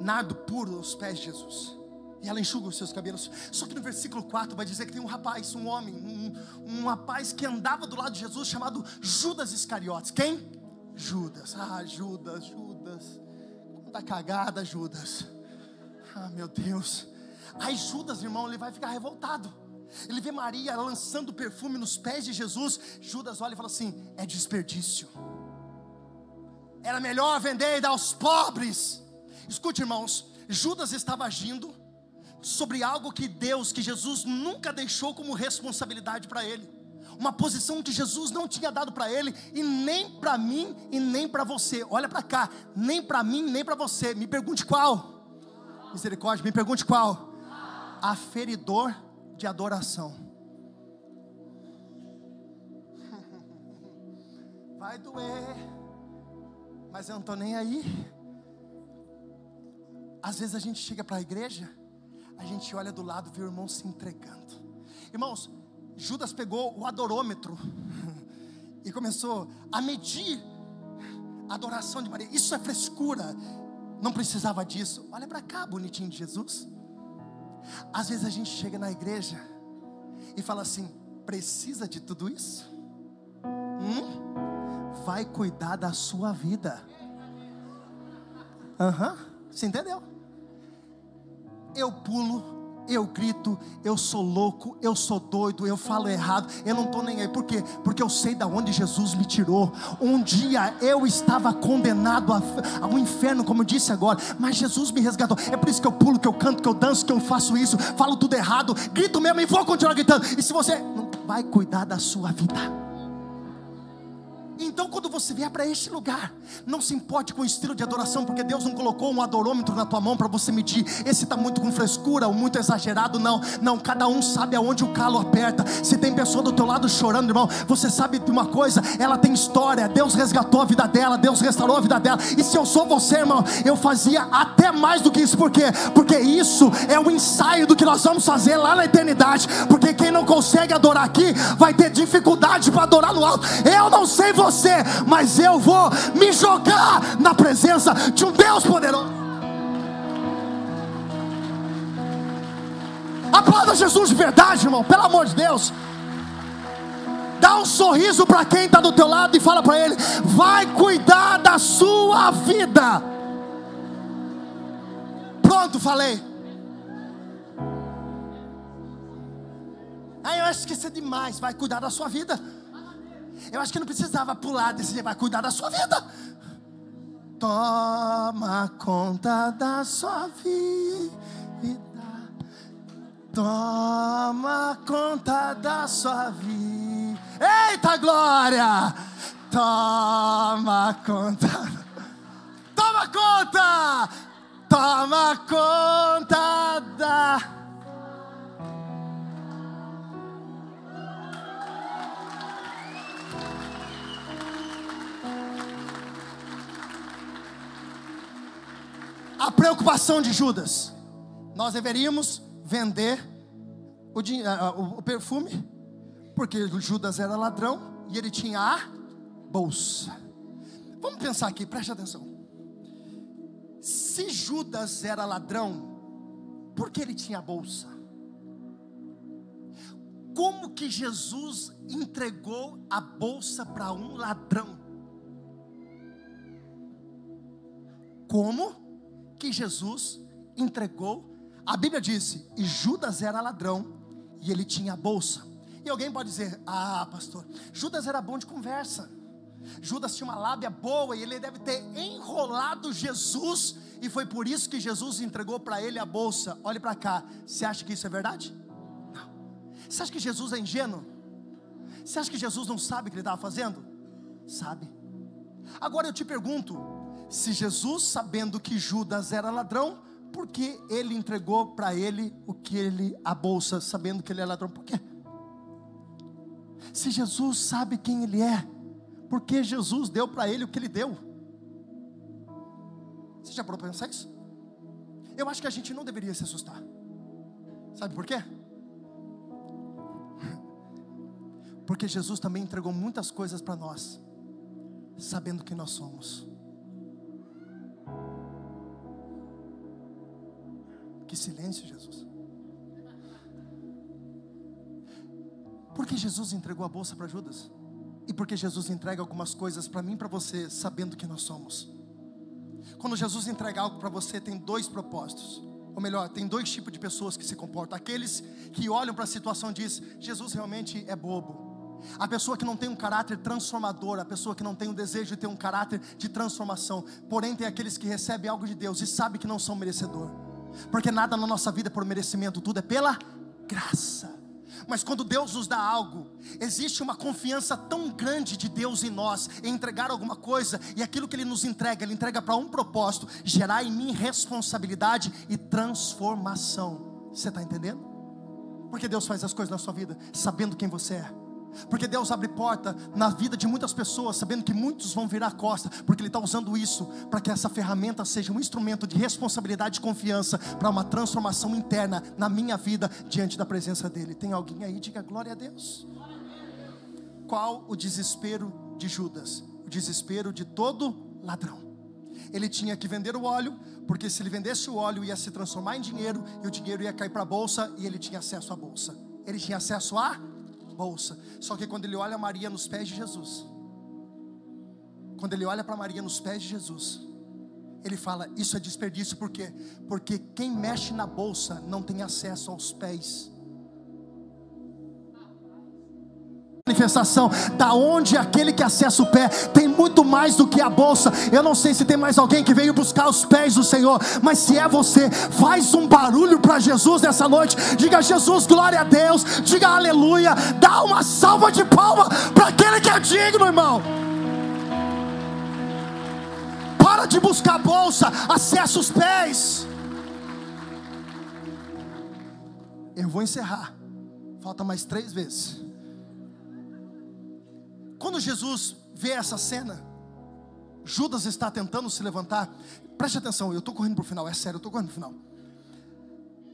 nardo puro aos pés de Jesus. E ela enxuga os seus cabelos. Só que no versículo 4 vai dizer que tem um rapaz, um homem, um, um rapaz que andava do lado de Jesus chamado Judas Iscariotes. Quem? Judas. Ah, Judas, Judas. Quanta cagada, Judas. Ah, meu Deus. Aí Judas, irmão, ele vai ficar revoltado. Ele vê Maria lançando perfume nos pés de Jesus. Judas olha e fala assim: é desperdício era melhor vender e dar aos pobres. Escute, irmãos, Judas estava agindo sobre algo que Deus, que Jesus nunca deixou como responsabilidade para ele. Uma posição que Jesus não tinha dado para ele e nem para mim e nem para você. Olha para cá, nem para mim, nem para você. Me pergunte qual? Misericórdia, me pergunte qual? Aferidor de adoração. Vai doer mas eu não estou nem aí. Às vezes a gente chega para a igreja, a gente olha do lado vê o irmão se entregando. Irmãos, Judas pegou o adorômetro e começou a medir a adoração de Maria. Isso é frescura. Não precisava disso. Olha para cá, bonitinho de Jesus. Às vezes a gente chega na igreja e fala assim: precisa de tudo isso? hum, vai cuidar da sua vida. Aham, uhum, você entendeu? Eu pulo eu grito, eu sou louco, eu sou doido, eu falo errado, eu não estou nem aí. Por quê? Porque eu sei da onde Jesus me tirou. Um dia eu estava condenado ao inferno, como eu disse agora, mas Jesus me resgatou. É por isso que eu pulo, que eu canto, que eu danço, que eu faço isso, falo tudo errado, grito mesmo e vou continuar gritando. E se você não vai cuidar da sua vida, então, quando você vier para este lugar, não se importe com o estilo de adoração, porque Deus não colocou um adorômetro na tua mão para você medir. Esse está muito com frescura ou muito exagerado, não. Não, cada um sabe aonde o calo aperta. Se tem pessoa do teu lado chorando, irmão, você sabe de uma coisa, ela tem história. Deus resgatou a vida dela, Deus restaurou a vida dela. E se eu sou você, irmão, eu fazia até mais do que isso, por quê? Porque isso é o ensaio do que nós vamos fazer lá na eternidade. Porque quem não consegue adorar aqui vai ter dificuldade para adorar no alto. Eu não sei você você, mas eu vou me jogar na presença de um Deus poderoso. Aplauda Jesus de verdade, irmão, pelo amor de Deus. Dá um sorriso para quem está do teu lado e fala para ele: vai cuidar da sua vida. Pronto, falei. Aí eu acho que isso é demais. Vai cuidar da sua vida. Eu acho que não precisava pular desse vai cuidar da sua vida. Toma conta da sua vida. Toma conta da sua vida. Eita glória! Toma conta. Toma conta! Toma conta da a preocupação de Judas. Nós deveríamos vender o, o, perfume, porque Judas era ladrão e ele tinha a bolsa. Vamos pensar aqui, preste atenção. Se Judas era ladrão, por que ele tinha a bolsa? Como que Jesus entregou a bolsa para um ladrão? Como? Que Jesus entregou. A Bíblia disse: e Judas era ladrão e ele tinha a bolsa. E alguém pode dizer: ah, pastor, Judas era bom de conversa. Judas tinha uma lábia boa e ele deve ter enrolado Jesus, e foi por isso que Jesus entregou para ele a bolsa. Olhe para cá, você acha que isso é verdade? Não. Você acha que Jesus é ingênuo? Você acha que Jesus não sabe o que ele estava fazendo? Sabe. Agora eu te pergunto: se Jesus, sabendo que Judas era ladrão, por que ele entregou para ele o que ele, a bolsa, sabendo que ele é ladrão? Por quê? Se Jesus sabe quem ele é, por que Jesus deu para ele o que ele deu? Você já parou para pensar isso? Eu acho que a gente não deveria se assustar. Sabe por quê? Porque Jesus também entregou muitas coisas para nós, sabendo quem nós somos. Que silêncio, Jesus. Porque Jesus entregou a bolsa para Judas? E porque Jesus entrega algumas coisas para mim e para você, sabendo que nós somos. Quando Jesus entrega algo para você, tem dois propósitos. Ou melhor, tem dois tipos de pessoas que se comportam. Aqueles que olham para a situação e dizem: Jesus realmente é bobo. A pessoa que não tem um caráter transformador, a pessoa que não tem o desejo de ter um caráter de transformação. Porém, tem aqueles que recebem algo de Deus e sabem que não são merecedor. Porque nada na nossa vida é por merecimento, tudo é pela graça. Mas quando Deus nos dá algo, existe uma confiança tão grande de Deus em nós, em entregar alguma coisa, e aquilo que Ele nos entrega, Ele entrega para um propósito: gerar em mim responsabilidade e transformação. Você está entendendo? Porque Deus faz as coisas na sua vida, sabendo quem você é. Porque Deus abre porta na vida de muitas pessoas, sabendo que muitos vão virar a costa, porque Ele está usando isso para que essa ferramenta seja um instrumento de responsabilidade e confiança para uma transformação interna na minha vida diante da presença dEle. Tem alguém aí? Diga glória a Deus. Qual o desespero de Judas? O desespero de todo ladrão. Ele tinha que vender o óleo, porque se ele vendesse o óleo ia se transformar em dinheiro e o dinheiro ia cair para a bolsa e ele tinha acesso à bolsa. Ele tinha acesso a bolsa. Só que quando ele olha Maria nos pés de Jesus, quando ele olha para Maria nos pés de Jesus, ele fala: Isso é desperdício, por quê? Porque quem mexe na bolsa não tem acesso aos pés manifestação, da onde aquele que acessa o pé tem muito mais do que a bolsa. Eu não sei se tem mais alguém que veio buscar os pés do Senhor, mas se é você, faz um barulho para Jesus nessa noite. Diga Jesus, glória a Deus. Diga aleluia. Dá uma salva de palma para aquele que é digno, irmão. Para de buscar a bolsa, acessa os pés. Eu vou encerrar. Falta mais três vezes. Quando Jesus vê essa cena, Judas está tentando se levantar. Preste atenção, eu estou correndo para o final, é sério, eu estou correndo para o final.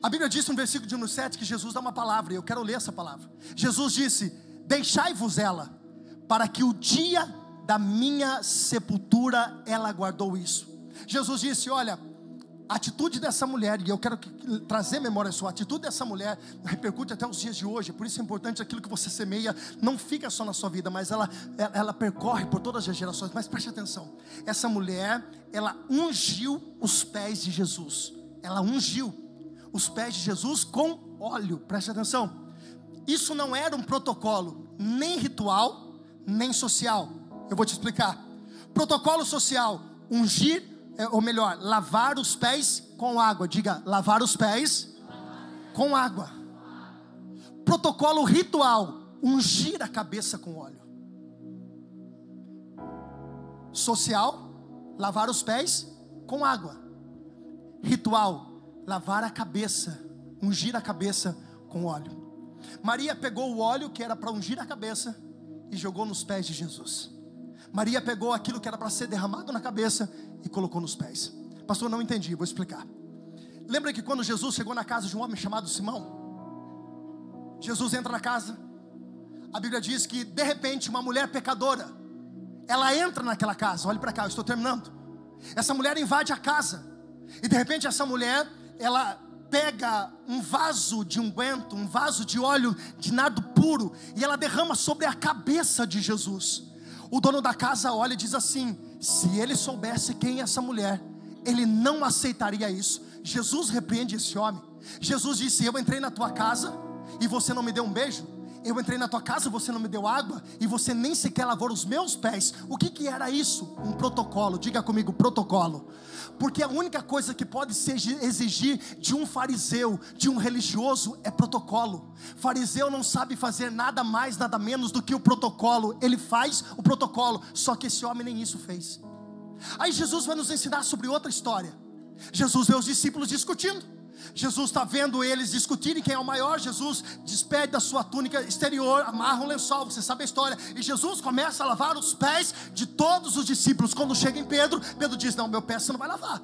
A Bíblia diz no versículo de número 7 que Jesus dá uma palavra, e eu quero ler essa palavra. Jesus disse: Deixai-vos ela, para que o dia da minha sepultura ela guardou isso. Jesus disse: Olha, a atitude dessa mulher, e eu quero trazer memória sua, a atitude dessa mulher repercute até os dias de hoje, por isso é importante aquilo que você semeia, não fica só na sua vida, mas ela, ela, ela percorre por todas as gerações. Mas preste atenção, essa mulher, ela ungiu os pés de Jesus, ela ungiu os pés de Jesus com óleo, preste atenção. Isso não era um protocolo, nem ritual, nem social. Eu vou te explicar. Protocolo social, ungir ou melhor, lavar os pés com água. Diga, lavar os pés com água. Protocolo ritual: ungir a cabeça com óleo. Social: lavar os pés com água. Ritual: lavar a cabeça, ungir a cabeça com óleo. Maria pegou o óleo que era para ungir a cabeça e jogou nos pés de Jesus. Maria pegou aquilo que era para ser derramado na cabeça e colocou nos pés. Pastor, não entendi, vou explicar. Lembra que quando Jesus chegou na casa de um homem chamado Simão? Jesus entra na casa. A Bíblia diz que de repente uma mulher pecadora, ela entra naquela casa. Olhe para cá, eu estou terminando. Essa mulher invade a casa. E de repente essa mulher, ela pega um vaso de unguento, um vaso de óleo de nardo puro, e ela derrama sobre a cabeça de Jesus. O dono da casa olha e diz assim: se ele soubesse quem é essa mulher, ele não aceitaria isso. Jesus repreende esse homem. Jesus disse: Eu entrei na tua casa e você não me deu um beijo. Eu entrei na tua casa, você não me deu água e você nem sequer lavou os meus pés. O que, que era isso? Um protocolo. Diga comigo, protocolo. Porque a única coisa que pode ser exigir de um fariseu, de um religioso, é protocolo. Fariseu não sabe fazer nada mais, nada menos do que o protocolo. Ele faz o protocolo, só que esse homem nem isso fez. Aí Jesus vai nos ensinar sobre outra história. Jesus vê os discípulos discutindo. Jesus está vendo eles discutirem quem é o maior. Jesus despede da sua túnica exterior, amarra um lençol, você sabe a história. E Jesus começa a lavar os pés de todos os discípulos. Quando chega em Pedro, Pedro diz: Não, meu pé você não vai lavar.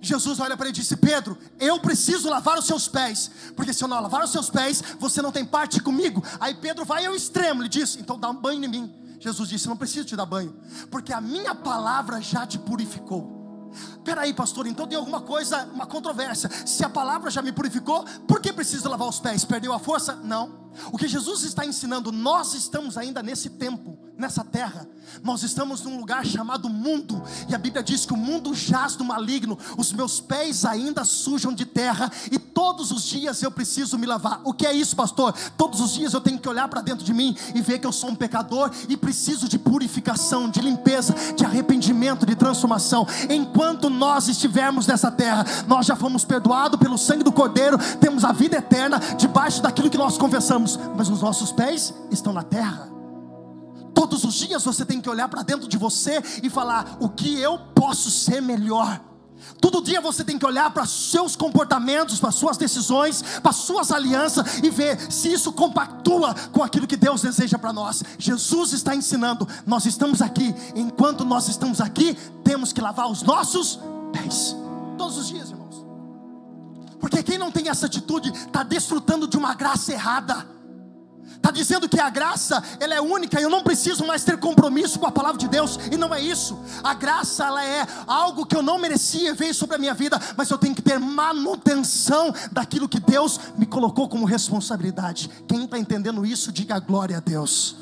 Jesus olha para ele e disse: Pedro, eu preciso lavar os seus pés, porque se eu não lavar os seus pés, você não tem parte comigo. Aí Pedro vai ao extremo, ele diz: Então dá um banho em mim. Jesus disse: Não preciso te dar banho, porque a minha palavra já te purificou. Peraí, pastor, então tem alguma coisa, uma controvérsia. Se a palavra já me purificou, por que preciso lavar os pés? Perdeu a força? Não. O que Jesus está ensinando, nós estamos ainda nesse tempo, nessa terra, nós estamos num lugar chamado mundo, e a Bíblia diz que o mundo jaz do maligno, os meus pés ainda sujam de terra, e todos os dias eu preciso me lavar. O que é isso, pastor? Todos os dias eu tenho que olhar para dentro de mim e ver que eu sou um pecador e preciso de purificação, de limpeza, de arrependimento, de transformação. Enquanto nós estivermos nessa terra, nós já fomos perdoados pelo sangue do Cordeiro, temos a vida eterna debaixo daquilo que nós confessamos mas os nossos pés estão na terra. Todos os dias você tem que olhar para dentro de você e falar: o que eu posso ser melhor. Todo dia você tem que olhar para seus comportamentos, para suas decisões, para suas alianças e ver se isso compactua com aquilo que Deus deseja para nós. Jesus está ensinando, nós estamos aqui, enquanto nós estamos aqui, temos que lavar os nossos pés. Todos os dias, irmãos. Porque quem não tem essa atitude está desfrutando de uma graça errada. Está dizendo que a graça ela é única e eu não preciso mais ter compromisso com a palavra de Deus. E não é isso. A graça ela é algo que eu não merecia veio sobre a minha vida, mas eu tenho que ter manutenção daquilo que Deus me colocou como responsabilidade. Quem está entendendo isso, diga glória a Deus.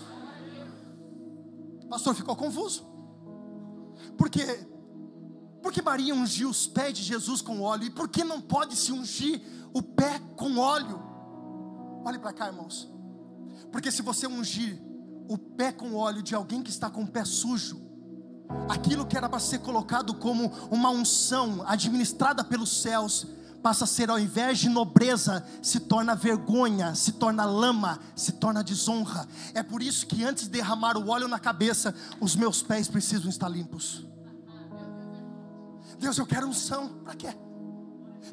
Pastor, ficou confuso. Porque porque Maria ungiu os pés de Jesus com óleo e por que não pode se ungir o pé com óleo? Olhe para cá, irmãos. Porque se você ungir o pé com óleo de alguém que está com o pé sujo, aquilo que era para ser colocado como uma unção administrada pelos céus, passa a ser ao invés de nobreza, se torna vergonha, se torna lama, se torna desonra. É por isso que antes de derramar o óleo na cabeça, os meus pés precisam estar limpos. Deus, eu quero unção, para quê?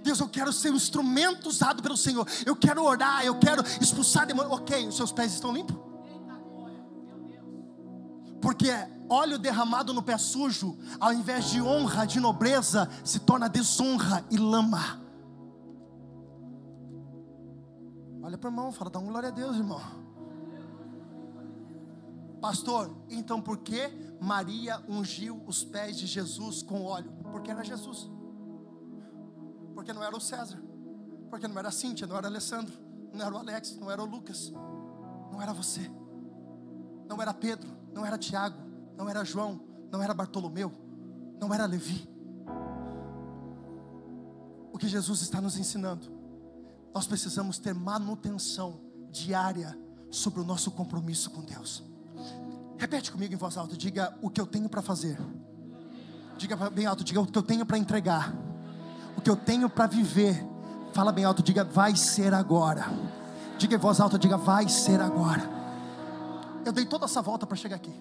Deus, eu quero ser um instrumento usado pelo Senhor. Eu quero orar, eu quero expulsar demônios. Ok, os seus pés estão limpos? Porque óleo derramado no pé sujo, ao invés de honra, de nobreza, se torna desonra e lama. Olha para o irmão, fala, dá um glória a Deus, irmão. Pastor, então por que Maria ungiu os pés de Jesus com óleo? Porque era Jesus. Porque não era o César. Porque não era a Cíntia, não era o Alessandro, não era o Alex, não era o Lucas. Não era você. Não era Pedro, não era Tiago, não era João, não era Bartolomeu, não era Levi. O que Jesus está nos ensinando? Nós precisamos ter manutenção diária sobre o nosso compromisso com Deus. Repete comigo em voz alta, diga o que eu tenho para fazer. Diga bem alto, diga o que eu tenho para entregar. O que eu tenho para viver. Fala bem alto, diga vai ser agora. Diga em voz alta, diga vai ser agora. Eu dei toda essa volta para chegar aqui.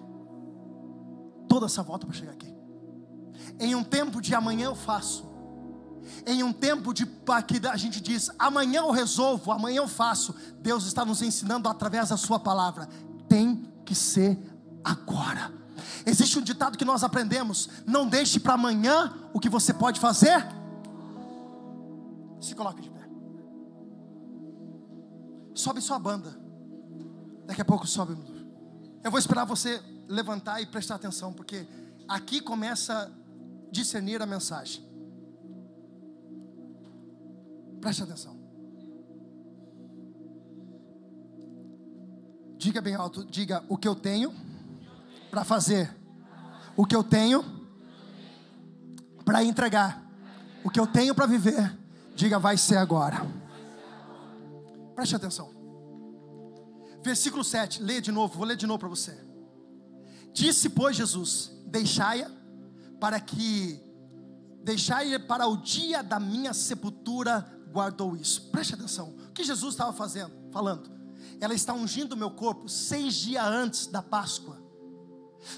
Toda essa volta para chegar aqui. Em um tempo de amanhã eu faço. Em um tempo de que a gente diz amanhã eu resolvo, amanhã eu faço. Deus está nos ensinando através da sua palavra. Tem que ser agora. Existe um ditado que nós aprendemos: não deixe para amanhã o que você pode fazer. Se coloque de pé. Sobe sua banda. Daqui a pouco sobe. Eu vou esperar você levantar e prestar atenção, porque aqui começa a discernir a mensagem. Preste atenção. Diga bem alto, diga o que eu tenho para fazer o que eu tenho para entregar, o que eu tenho para viver, diga vai ser agora. Preste atenção. Versículo 7, leia de novo, vou ler de novo para você. Disse, pois, Jesus: Deixai-a para que deixai para o dia da minha sepultura guardou isso. Preste atenção. O que Jesus estava fazendo? Falando. Ela está ungindo o meu corpo seis dias antes da Páscoa.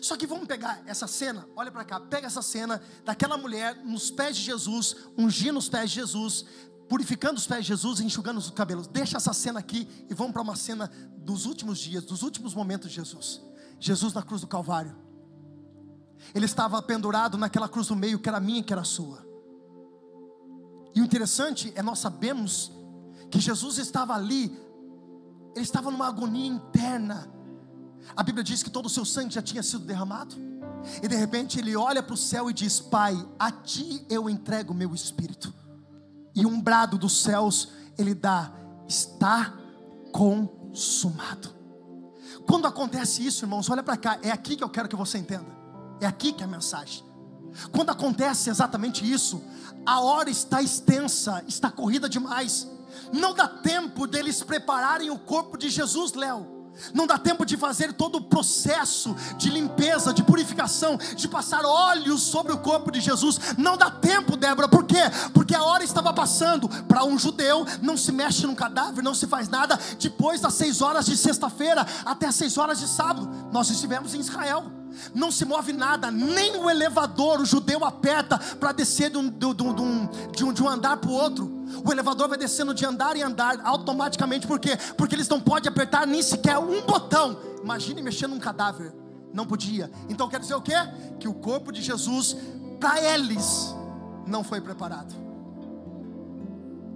Só que vamos pegar essa cena, olha para cá, pega essa cena daquela mulher nos pés de Jesus, ungindo os pés de Jesus, purificando os pés de Jesus e enxugando os cabelos. Deixa essa cena aqui e vamos para uma cena dos últimos dias, dos últimos momentos de Jesus. Jesus na cruz do Calvário. Ele estava pendurado naquela cruz do meio que era minha e que era sua. E o interessante é nós sabemos que Jesus estava ali, ele estava numa agonia interna a Bíblia diz que todo o seu sangue já tinha sido derramado. E de repente ele olha para o céu e diz: Pai, a ti eu entrego meu espírito. E um brado dos céus ele dá: Está consumado. Quando acontece isso, irmãos, olha para cá, é aqui que eu quero que você entenda. É aqui que é a mensagem. Quando acontece exatamente isso, a hora está extensa, está corrida demais. Não dá tempo deles prepararem o corpo de Jesus, Léo. Não dá tempo de fazer todo o processo de limpeza, de purificação, de passar óleo sobre o corpo de Jesus. Não dá tempo, Débora, por quê? Porque a hora estava passando. Para um judeu, não se mexe no cadáver, não se faz nada depois das seis horas de sexta-feira até as seis horas de sábado. Nós estivemos em Israel não se move nada, nem o elevador o judeu aperta para descer de um, de, um, de, um, de um andar para o outro. O elevador vai descendo de andar em andar automaticamente, por quê? Porque eles não podem apertar nem sequer um botão. Imagine mexer num cadáver, não podia. Então quer dizer o quê? Que o corpo de Jesus, para eles, não foi preparado.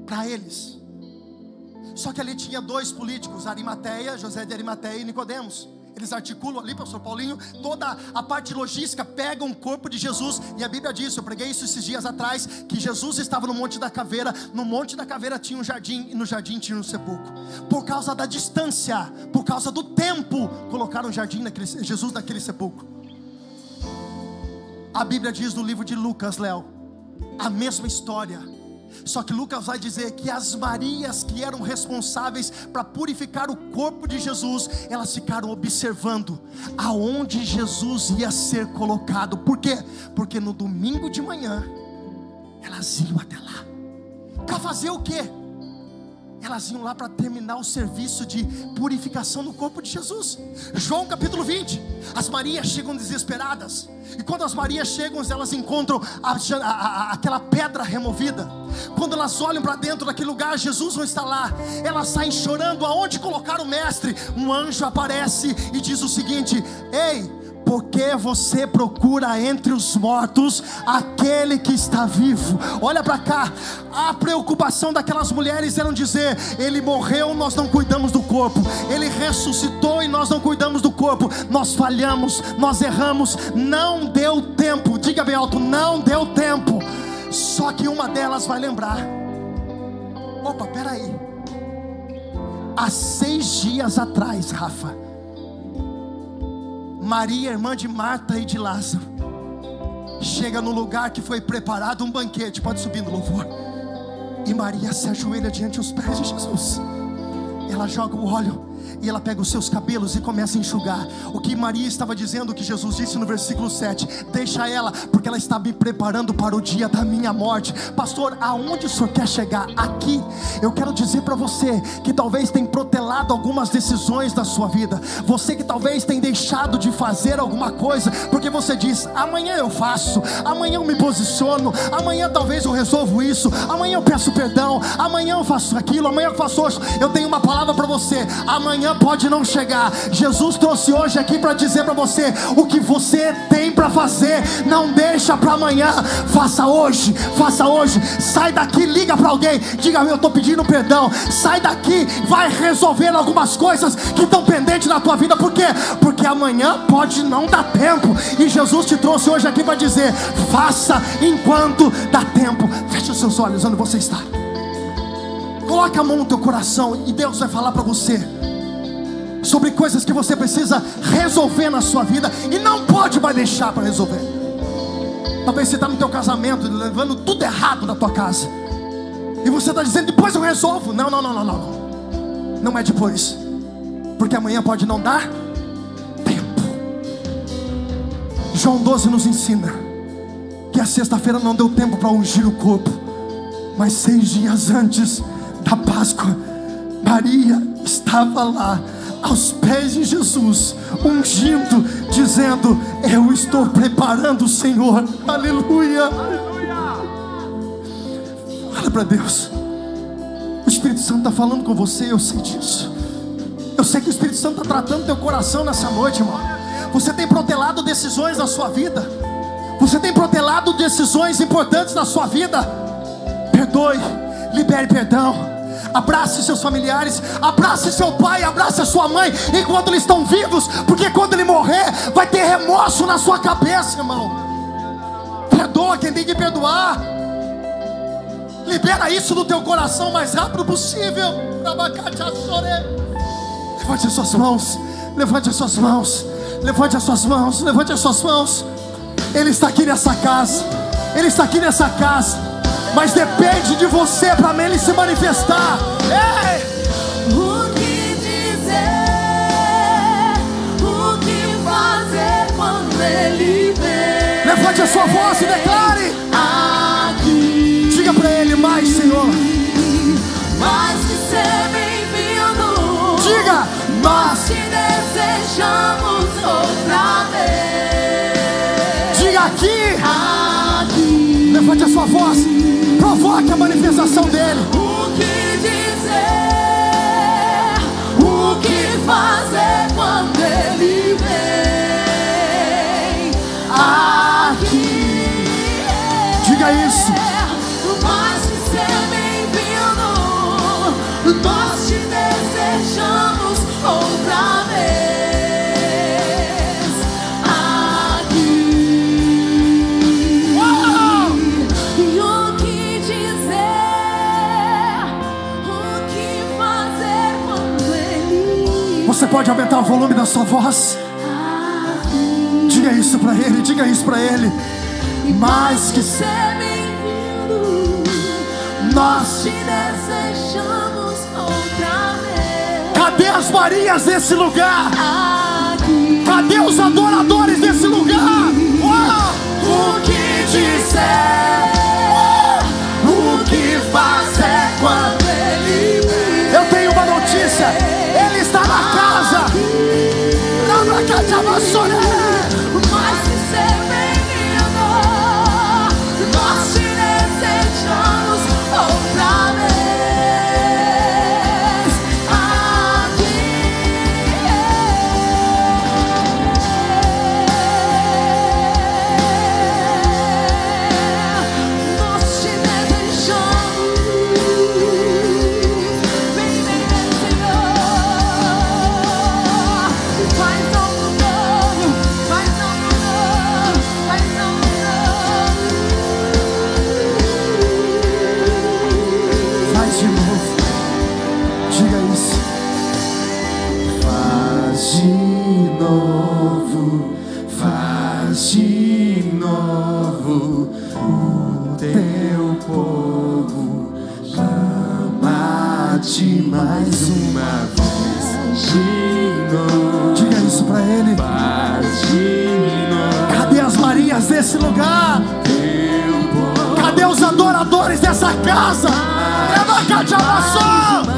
Para eles. Só que ali tinha dois políticos, Arimateia, José de Arimateia e Nicodemos eles articulam ali, pastor Paulinho, toda a parte logística, pegam o corpo de Jesus, e a Bíblia diz, eu preguei isso esses dias atrás, que Jesus estava no Monte da Caveira, no Monte da Caveira tinha um jardim, e no jardim tinha um sepulcro, por causa da distância, por causa do tempo, colocaram jardim naquele, Jesus naquele sepulcro. A Bíblia diz no livro de Lucas, Léo, a mesma história. Só que Lucas vai dizer que as Marias que eram responsáveis para purificar o corpo de Jesus, elas ficaram observando aonde Jesus ia ser colocado. Por quê? Porque no domingo de manhã elas iam até lá. Para fazer o quê? Elas iam lá para terminar o serviço de purificação no corpo de Jesus. João capítulo 20. As Marias chegam desesperadas. E quando as Marias chegam, elas encontram a, a, a, aquela pedra removida. Quando elas olham para dentro daquele lugar, Jesus não está lá. Elas saem chorando. Aonde colocar o mestre? Um anjo aparece e diz o seguinte: Ei, porque você procura entre os mortos aquele que está vivo. Olha para cá, a preocupação daquelas mulheres era dizer: Ele morreu, nós não cuidamos do corpo, Ele ressuscitou e nós não cuidamos do corpo. Nós falhamos, nós erramos, não deu tempo. Diga bem alto: não deu tempo. Só que uma delas vai lembrar: opa, peraí. Há seis dias atrás, Rafa Maria, irmã de Marta e de Lázaro, chega no lugar que foi preparado um banquete. Pode subir no louvor. E Maria se ajoelha diante dos pés de Jesus. Ela joga o óleo e ela pega os seus cabelos e começa a enxugar. O que Maria estava dizendo, que Jesus disse no versículo 7: Deixa ela, porque ela está me preparando para o dia da minha morte. Pastor, aonde o senhor quer chegar? Aqui. Eu quero dizer para você que talvez tem protelado algumas decisões da sua vida. Você que talvez tem deixado de fazer alguma coisa, porque você diz: amanhã eu faço, amanhã eu me posiciono, amanhã talvez eu resolvo isso, amanhã eu peço perdão, amanhã eu faço aquilo, amanhã eu faço isso. Eu tenho uma palavra para você: amanhã amanhã pode não chegar. Jesus trouxe hoje aqui para dizer para você o que você tem para fazer. Não deixa para amanhã. Faça hoje, faça hoje. Sai daqui, liga para alguém, diga: "Eu estou pedindo perdão". Sai daqui, vai resolver algumas coisas que estão pendentes na tua vida. Por quê? Porque amanhã pode não dar tempo. E Jesus te trouxe hoje aqui para dizer: "Faça enquanto dá tempo". Feche os seus olhos onde você está. Coloque a mão no teu coração e Deus vai falar para você sobre coisas que você precisa resolver na sua vida e não pode mais deixar para resolver. Talvez você está no teu casamento levando tudo errado na tua casa. E você está dizendo, depois eu resolvo. Não, não, não, não, não. Não é depois. Porque amanhã pode não dar tempo. João 12 nos ensina que a sexta-feira não deu tempo para ungir o corpo. Mas seis dias antes da Páscoa, Maria estava lá aos pés de Jesus, ungindo, dizendo: Eu estou preparando o Senhor. Aleluia. Olha para Deus. O Espírito Santo está falando com você, eu sei disso. Eu sei que o Espírito Santo está tratando teu coração nessa noite, irmão. Você tem protelado decisões na sua vida. Você tem protelado decisões importantes na sua vida. Perdoe, libere perdão abrace seus familiares, abrace seu pai, abrace a sua mãe, enquanto eles estão vivos, porque quando ele morrer, vai ter remorso na sua cabeça, irmão. Perdoa quem tem que perdoar, libera isso do teu coração o mais rápido possível. Levante as suas mãos, levante as suas mãos, levante as suas mãos, levante as suas mãos. Ele está aqui nessa casa, Ele está aqui nessa casa mas depende de você para ele se manifestar. Ei! O que dizer, o que fazer quando ele vem? Levante a sua voz e declare. Aqui, Diga para ele mais, Senhor. mais que ser bem-vindo. Diga, Nós te desejamos outra vez. diga aqui. Aqui, Levante a sua voz. Provoque a manifestação dele. o que dizer, o que fazer quando ele vem? Aqui. Diga isso. Você pode aumentar o volume da sua voz. Diga isso para ele, diga isso para ele. Mais que ser bem-vindo, nós te desejamos outra vez. Cadê as Marias desse lugar? Cadê os adoradores desse lugar? Uau! O que dizer? O que fazer quando Son dessa casa? Abacadiabaçô! De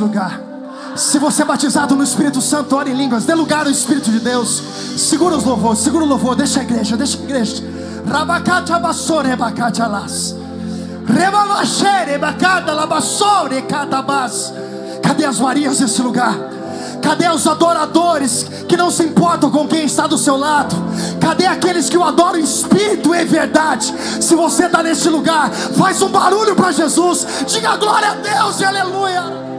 lugar? Se você é batizado no Espírito Santo, ore em línguas, dê lugar ao Espírito de Deus. Segura os louvores, segura o louvor, deixa a igreja, deixa a igreja. Rabacatabassore bacatalas. Rebabachere bacatalabassore catabas. Cadê as Marias desse lugar? Cadê os adoradores que não se importam com quem está do seu lado? Cadê aqueles que o adoram em espírito e em verdade? Se você está neste lugar, faz um barulho para Jesus. Diga glória a Deus e aleluia.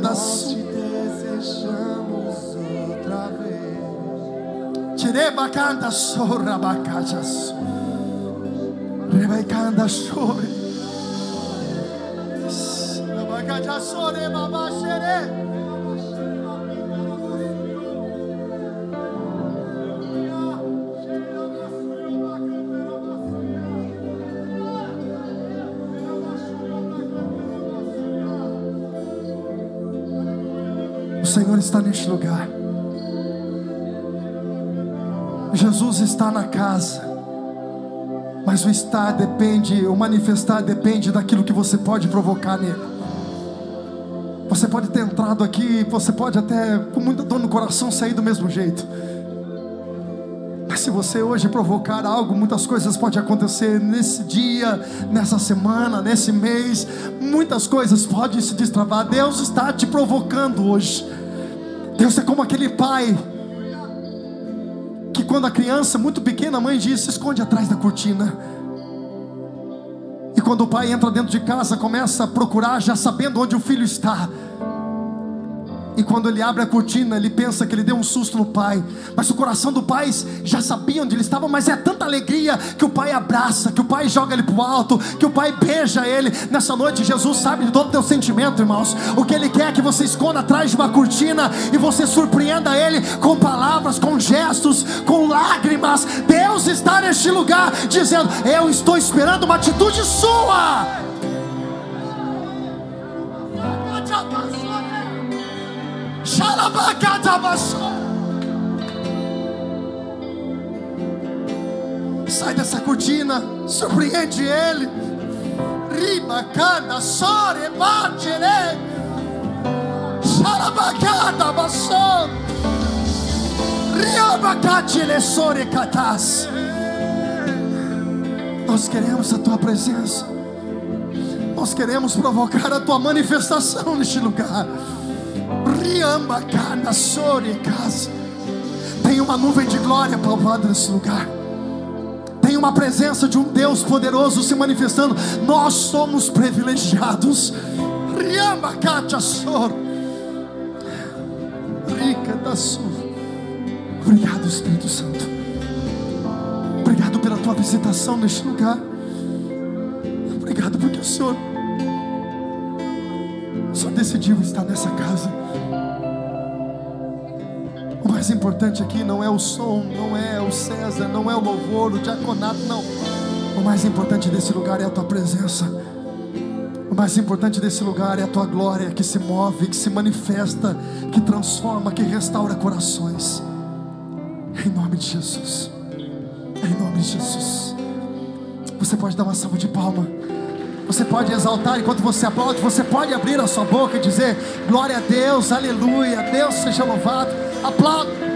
Nós te desejamos outra vez. Tirebacanda sorra bacajas. Rebaicanda chore. Abacaja sore baba está neste lugar. Jesus está na casa. Mas o estar depende, o manifestar depende daquilo que você pode provocar nele. Você pode ter entrado aqui, você pode até com muita dor no coração sair do mesmo jeito. Mas se você hoje provocar algo, muitas coisas podem acontecer nesse dia, nessa semana, nesse mês. Muitas coisas podem se destravar. Deus está te provocando hoje. Deus é como aquele pai que quando a criança muito pequena, a mãe diz: se esconde atrás da cortina. E quando o pai entra dentro de casa, começa a procurar, já sabendo onde o filho está. E quando ele abre a cortina, ele pensa que ele deu um susto no pai. Mas o coração do pai já sabia onde ele estava, mas é tanta alegria que o pai abraça, que o pai joga ele para o alto, que o pai beija ele. Nessa noite, Jesus sabe de todo o teu sentimento, irmãos. O que ele quer é que você esconda atrás de uma cortina e você surpreenda ele com palavras, com gestos, com lágrimas. Deus está neste lugar dizendo: Eu estou esperando uma atitude sua. Sai dessa cortina, surpreende ele. Riba, cana, sore, bagere. Xarabacada, bassou. Riabacatile, sore, catas. Nós queremos a tua presença. Nós queremos provocar a tua manifestação neste lugar. Riambacana, sore, casa. Tem uma nuvem de glória palpando nesse lugar. Tem uma presença de um Deus poderoso se manifestando. Nós somos privilegiados. Riambacata, soro. Rica da sua. Obrigado, Espírito Santo. Obrigado pela tua visitação neste lugar. Obrigado porque o Senhor, Senhor decidiu estar nessa casa. O mais importante aqui não é o som, não é o César, não é o louvor, o diaconato, não. O mais importante desse lugar é a tua presença. O mais importante desse lugar é a tua glória que se move, que se manifesta, que transforma, que restaura corações. Em nome de Jesus. Em nome de Jesus. Você pode dar uma salva de palma. Você pode exaltar enquanto você aplaude. Você pode abrir a sua boca e dizer: Glória a Deus, aleluia, Deus seja louvado. Aplauda.